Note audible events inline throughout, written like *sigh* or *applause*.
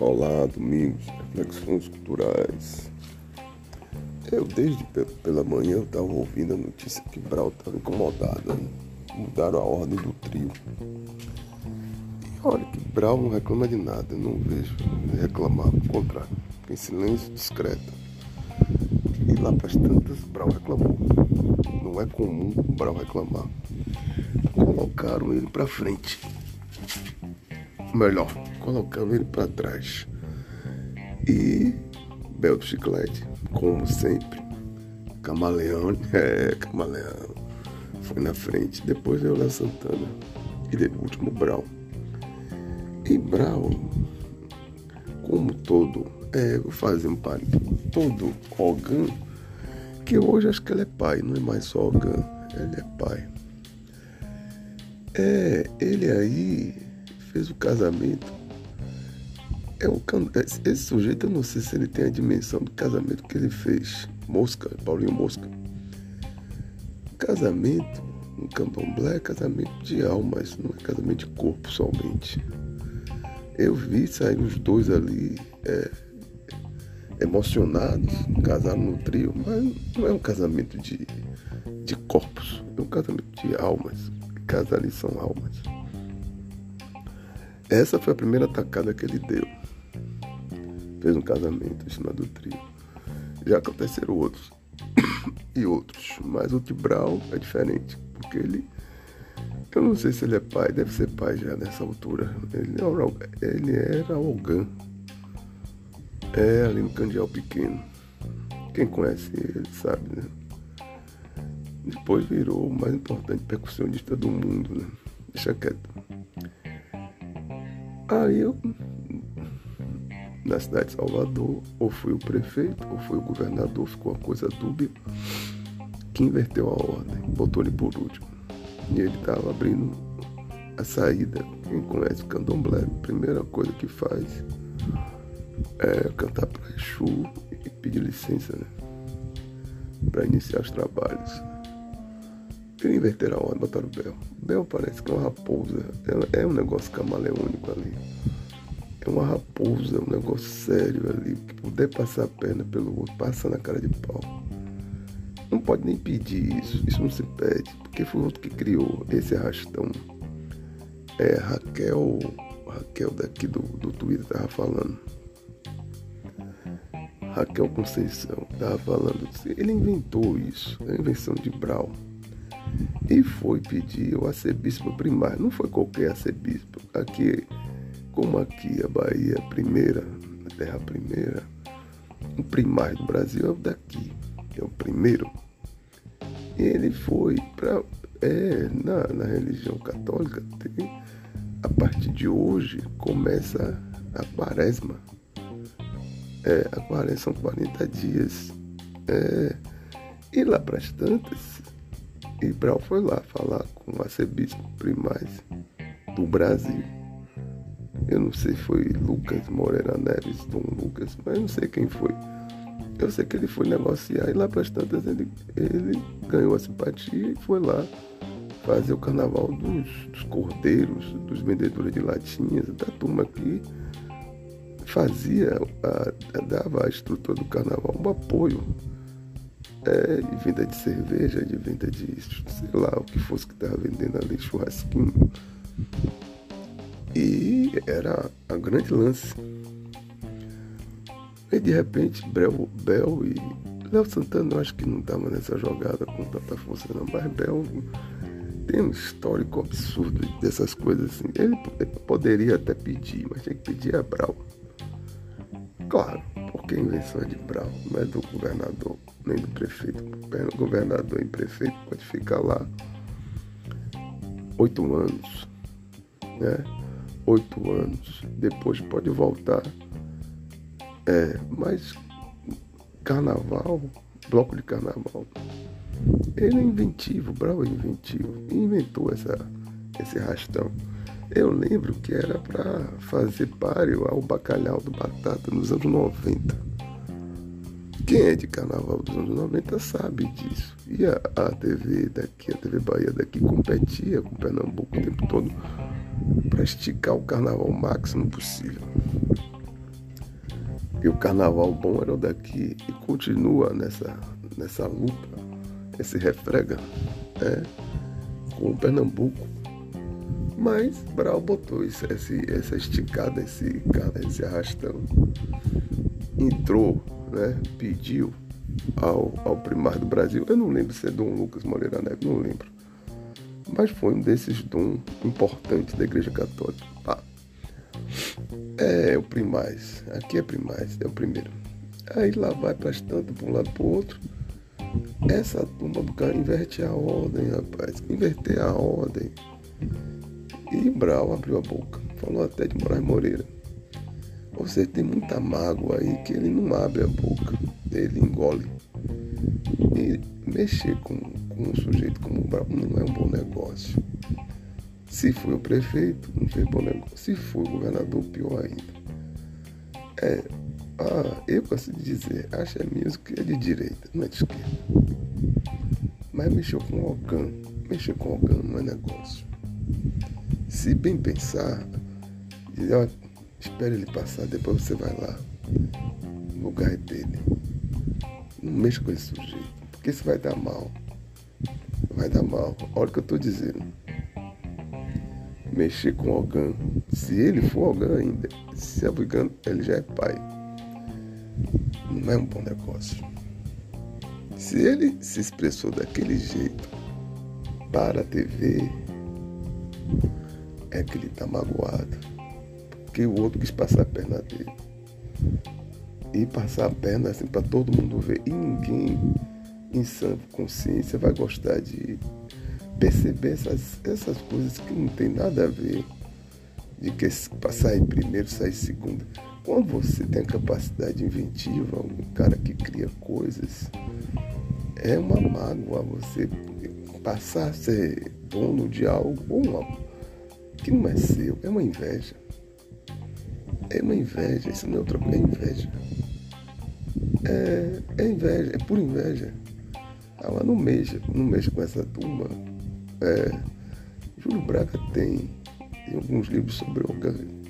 Olá, domingos, reflexões culturais. Eu, desde pela manhã, eu estava ouvindo a notícia que Brau estava incomodado. Hein? Mudaram a ordem do trio. E olha que Brau não reclama de nada, não vejo reclamar, ao contrário, em silêncio discreto. E lá para as tantas, Brau reclamou. Não é comum Brau reclamar. Colocaram ele para frente melhor, colocando ele para trás. E Bel do Chiclete, como sempre, camaleão, *laughs* é, camaleão, foi na frente. Depois veio Léo Santana e de último Brau. E Brau, como todo, é, vou fazer um par todo Hogan, que hoje acho que ele é pai, não é mais só Hogan, ele é pai. É, ele aí fez o casamento. É um, esse sujeito, eu não sei se ele tem a dimensão do casamento que ele fez. Mosca, Paulinho Mosca. Casamento, um candomblé é casamento de almas, não é casamento de corpo somente. Eu vi sair os dois ali é, emocionados, casaram no trio, mas não é um casamento de, de corpos, é um casamento de almas. Casar ali são almas. Essa foi a primeira tacada que ele deu. Fez um casamento cima do trio. Já aconteceram outros. *coughs* e outros. Mas o Tibral é diferente. Porque ele. Eu não sei se ele é pai, deve ser pai já nessa altura. Ele era, ele era Algan. É ali no Candial Pequeno. Quem conhece ele sabe, né? Depois virou o mais importante percussionista do mundo, né? Deixa quieto. Aí eu, na cidade de Salvador, ou foi o prefeito, ou foi o governador, ficou uma coisa dúbia, que inverteu a ordem, botou ele por último. E ele estava abrindo a saída. Quem conhece o candomblé, a primeira coisa que faz é cantar para Exu e pedir licença, né? Para iniciar os trabalhos. Queria inverter a ordem, botaram o Bel. Bel parece que é uma raposa. É, é um negócio camaleônico ali. É uma raposa, é um negócio sério ali. Que puder passar a perna pelo outro, passa na cara de pau. Não pode nem pedir isso. Isso não se pede. Porque foi o outro que criou esse arrastão. É Raquel. Raquel daqui do, do Twitter tava falando. Raquel Conceição tava falando. Ele inventou isso. A invenção de Brau e foi pedir o arcebispo primário. Não foi qualquer arcebispo. Aqui, como aqui a Bahia é primeira, a terra primeira, o primário do Brasil é o daqui, é o primeiro. Ele foi para. É, na, na religião católica, tem, a partir de hoje começa a quaresma. É, a quaresma são 40 dias. É, e lá para as tantas, Brau foi lá falar com o arcebispo primaz do Brasil. Eu não sei se foi Lucas Moreira Neves, Dom Lucas, mas não sei quem foi. Eu sei que ele foi negociar e lá para as tantas ele, ele ganhou a simpatia e foi lá fazer o carnaval dos, dos cordeiros, dos vendedores de latinhas, da turma que fazia, a, a, dava a estrutura do carnaval um apoio é, de venda de cerveja, de venda de sei lá o que fosse que estava vendendo ali, churrasquinho. E era a grande lance. E de repente Bel, Bel e Léo Santana eu acho que não estava nessa jogada com tanta força não, mas Bel tem um histórico absurdo dessas coisas assim. Ele, poderia até pedir, mas tinha que pedir a Brau. Claro, porque a invenção é de Brau, não é do governador nem do prefeito. O governador e prefeito pode ficar lá oito anos, né? Oito anos. Depois pode voltar. É, mas carnaval, bloco de carnaval, ele é inventivo, Brau é inventivo. Inventou essa, esse rastão. Eu lembro que era para fazer páreo ao bacalhau do Batata nos anos 90. Quem é de carnaval dos anos 90 sabe disso. E a, a TV daqui, a TV Bahia daqui, competia com Pernambuco o tempo todo para esticar o carnaval máximo possível. E o carnaval bom era o daqui e continua nessa, nessa luta, esse refrega né, com o Pernambuco. Mas Brau botou esse, esse, essa esticada, esse, esse arrastão. Entrou, né, pediu ao, ao primário do Brasil. Eu não lembro se é Dom Lucas Moreira Neto, não lembro. Mas foi um desses dom importantes da Igreja Católica. Ah, é o primaz. Aqui é primaz, é o primeiro. Aí lá vai para as tantas, para um lado para o outro. Essa turma do cara inverte a ordem, rapaz. Inverter a ordem. E Brau abriu a boca. Falou até de Moraes Moreira. Você tem muita mágoa aí que ele não abre a boca. Ele engole. E mexer com, com um sujeito como o Brau não é um bom negócio. Se foi o prefeito, não fez bom negócio. Se foi o governador, pior ainda. É, ah, eu gosto de dizer, acha music é de direita, não é de esquerda. Mas mexeu com o Ogan, mexeu com o Ogan não é negócio. Se bem pensar, ó, espere ele passar, depois você vai lá, no lugar dele. Não mexa com esse sujeito, porque isso vai dar mal. Vai dar mal. Olha o que eu estou dizendo mexer com Ogan. Se ele for Ogan ainda, se é Ogan, ele já é pai. Não é um bom negócio. Se ele se expressou daquele jeito para a TV, é que ele está magoado. Porque o outro quis passar a perna dele. E passar a perna assim para todo mundo ver. E ninguém em sã consciência vai gostar de perceber essas, essas coisas que não tem nada a ver de que sair primeiro, sair segundo. Quando você tem a capacidade inventiva, um cara que cria coisas, é uma mágoa você passar a ser dono de algo uma, que não é seu, é uma inveja. É uma inveja, isso não é outra coisa, é inveja. É, é inveja, é pura inveja. Ela não mexa, não mexa com essa turma é, Júlio Braga tem, tem alguns livros sobre Ogano.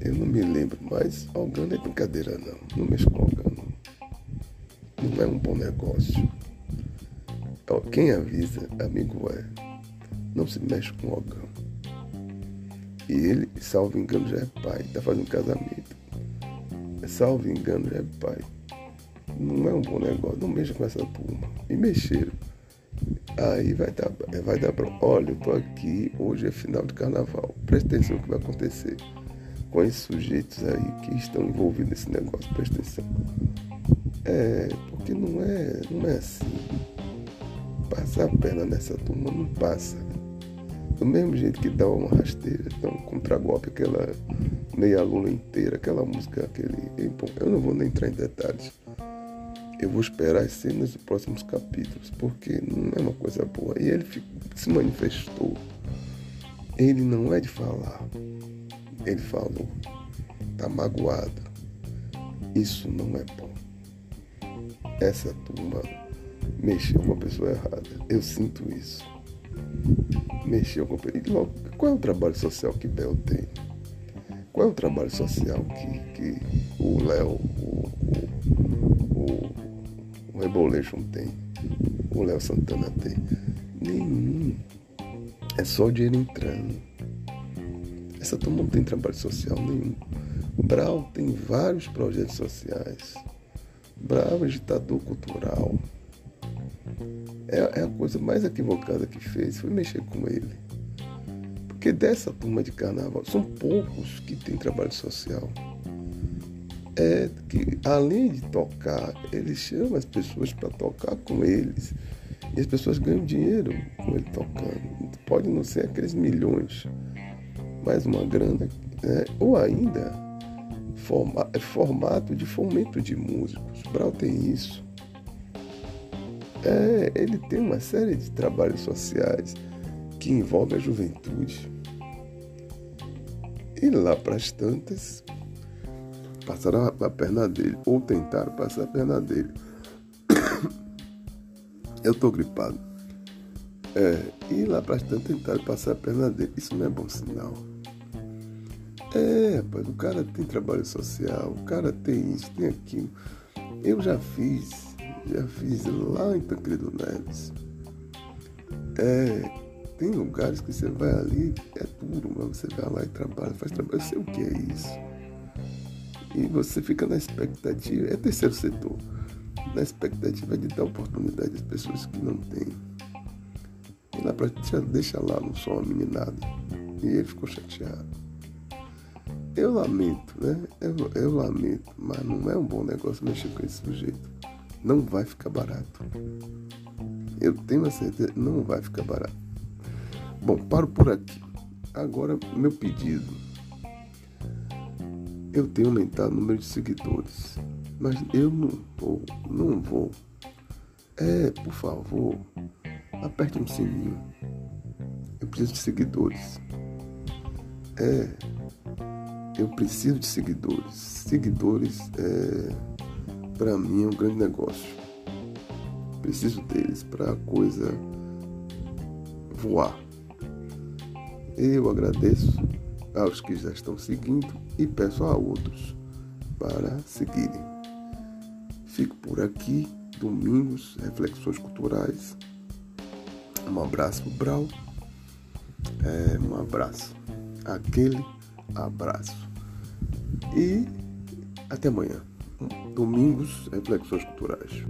Eu não me lembro, mas Ogano é brincadeira não. Não mexe com Ogano. Não é um bom negócio. Quem avisa, amigo é. Não se mexe com Ogano. E ele, salvo engano, já é pai. Está fazendo casamento. Salvo engano, já é pai. Não é um bom negócio. Não mexa com essa turma. E mexeram. Aí vai dar, vai dar bronca. Olha, eu tô aqui, hoje é final de carnaval. Presta atenção no que vai acontecer com esses sujeitos aí que estão envolvidos nesse negócio. Presta atenção. É, porque não é, não é assim. Passar a perna nessa turma não passa. Do mesmo jeito que dá uma rasteira, dá um contragolpe, aquela meia luna inteira, aquela música, aquele. Eu não vou nem entrar em detalhes eu vou esperar as cenas dos próximos capítulos, porque não é uma coisa boa. E ele se manifestou. Ele não é de falar. Ele falou. Tá magoado. Isso não é bom. Essa turma mexeu com a pessoa errada. Eu sinto isso. Mexeu com a pessoa. Qual é o trabalho social que Bel tem? Qual é o trabalho social que, que o Léo, Rebolation tem, o Léo Santana tem. Nenhum. É só o dinheiro entrando. Essa turma não tem trabalho social nenhum. Brau tem vários projetos sociais. Brau é agitador cultural. É, é a coisa mais equivocada que fez, foi mexer com ele. Porque dessa turma de carnaval, são poucos que têm trabalho social é que além de tocar, ele chama as pessoas para tocar com eles. E as pessoas ganham dinheiro com ele tocando. Pode não ser aqueles milhões, mas uma grana. Né? Ou ainda, forma, é formato de fomento de músicos. Brau tem isso. É, ele tem uma série de trabalhos sociais que envolvem a juventude. E lá para as tantas, passaram a perna dele, ou tentaram passar a perna dele. *coughs* Eu tô gripado. É, e lá para tanto tentaram passar a perna dele. Isso não é bom sinal. É, rapaz, o cara tem trabalho social, o cara tem isso, tem aquilo. Eu já fiz, já fiz lá em Tancredo Neves. É, tem lugares que você vai ali, é duro, mas você vai lá e trabalha, faz trabalho, eu sei o que é isso. E você fica na expectativa, é terceiro setor, na expectativa de dar oportunidade às pessoas que não têm. E lá pra deixa lá, não sou uma meninada. E ele ficou chateado. Eu lamento, né? Eu, eu lamento, mas não é um bom negócio mexer com esse sujeito. Não vai ficar barato. Eu tenho a certeza, não vai ficar barato. Bom, paro por aqui. Agora, meu pedido. Eu tenho aumentado o número de seguidores, mas eu não vou, não vou. É, por favor, aperte um sininho. Eu preciso de seguidores. É, eu preciso de seguidores. Seguidores, é, para mim, é um grande negócio. Preciso deles para a coisa voar. Eu agradeço aos que já estão seguindo e peço a outros para seguirem. Fico por aqui, domingos, reflexões culturais. Um abraço Brau. É, um abraço. Aquele abraço. E até amanhã. Domingos, reflexões culturais.